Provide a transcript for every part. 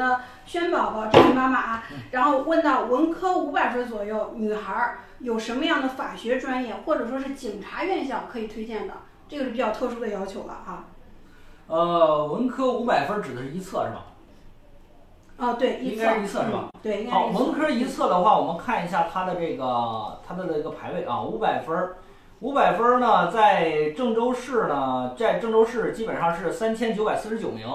的轩宝宝这位妈妈啊，然后问到文科五百分左右，女孩儿有什么样的法学专业或者说是警察院校可以推荐的？这个是比较特殊的要求了啊。呃，文科五百分指的是一册是吧？哦，对，应该是一册是吧？对，应该好，文科一册的话，我们看一下它的这个它的这个排位啊，五百分儿，五百分儿呢，在郑州市呢，在郑州市基本上是三千九百四十九名，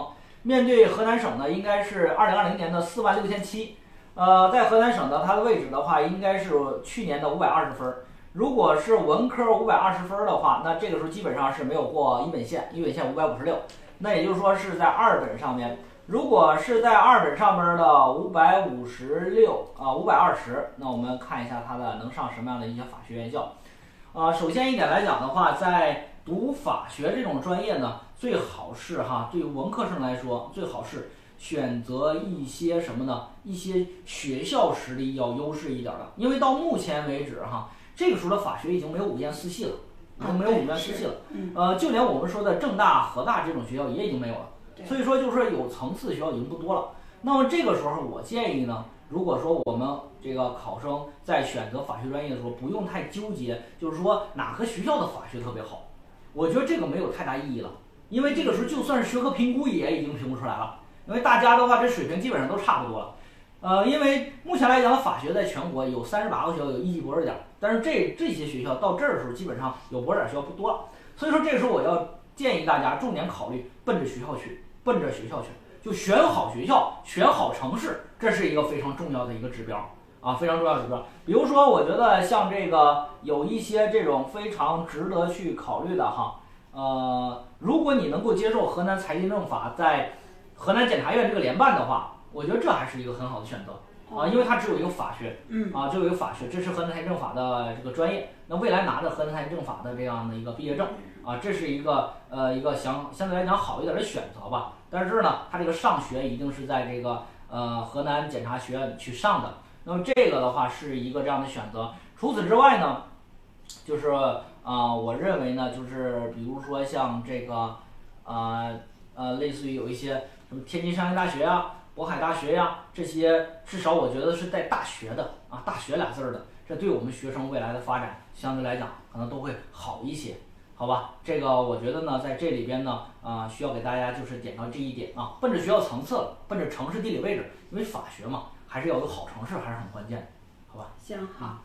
面对河南省呢，应该是二零二零年的四万六千七，呃，在河南省呢，它的位置的话，应该是去年的五百二十分。如果是文科五百二十分的话，那这个时候基本上是没有过一本线，一本线五百五十六，那也就是说是在二本上面。如果是在二本上面的五百五十六啊，五百二十，那我们看一下它的能上什么样的一些法学院校。啊，首先一点来讲的话，在读法学这种专业呢，最好是哈，对于文科生来说，最好是选择一些什么呢？一些学校实力要优势一点的，因为到目前为止哈，这个时候的法学已经没有五院四系了，已经没有五院四系了。呃，就连我们说的郑大、河大这种学校也已经没有了。所以说，就是说有层次的学校已经不多了。那么这个时候，我建议呢，如果说我们这个考生在选择法学专业的时候，不用太纠结，就是说哪个学校的法学特别好，我觉得这个没有太大意义了。因为这个时候就算是学科评估也已经评不出来了，因为大家的话这水平基本上都差不多了。呃，因为目前来讲，法学在全国有三十八个学校有一级博士点，但是这这些学校到这儿的时候，基本上有博士点学校不多了。所以说这个时候我要建议大家重点考虑奔着学校去。奔着学校去，就选好学校，选好城市，这是一个非常重要的一个指标啊，非常重要指标。比如说，我觉得像这个有一些这种非常值得去考虑的哈，呃，如果你能够接受河南财经政法在河南检察院这个联办的话，我觉得这还是一个很好的选择啊，因为它只有一个法学，嗯，啊，只有一个法学，这是河南财经政法的这个专业，那未来拿着河南财经政法的这样的一个毕业证。啊，这是一个呃一个相相对来讲好一点的选择吧。但是呢，他这个上学一定是在这个呃河南检察学院去上的。那么这个的话是一个这样的选择。除此之外呢，就是啊，我认为呢，就是比如说像这个呃呃，类似于有一些什么天津商业大学呀、渤海大学呀这些，至少我觉得是带大学的啊，大学俩字儿的，这对我们学生未来的发展相对来讲可能都会好一些。好吧，这个我觉得呢，在这里边呢，啊，需要给大家就是点到这一点啊，奔着学校层次，奔着城市地理位置，因为法学嘛，还是要有好城市，还是很关键的，好吧？行好。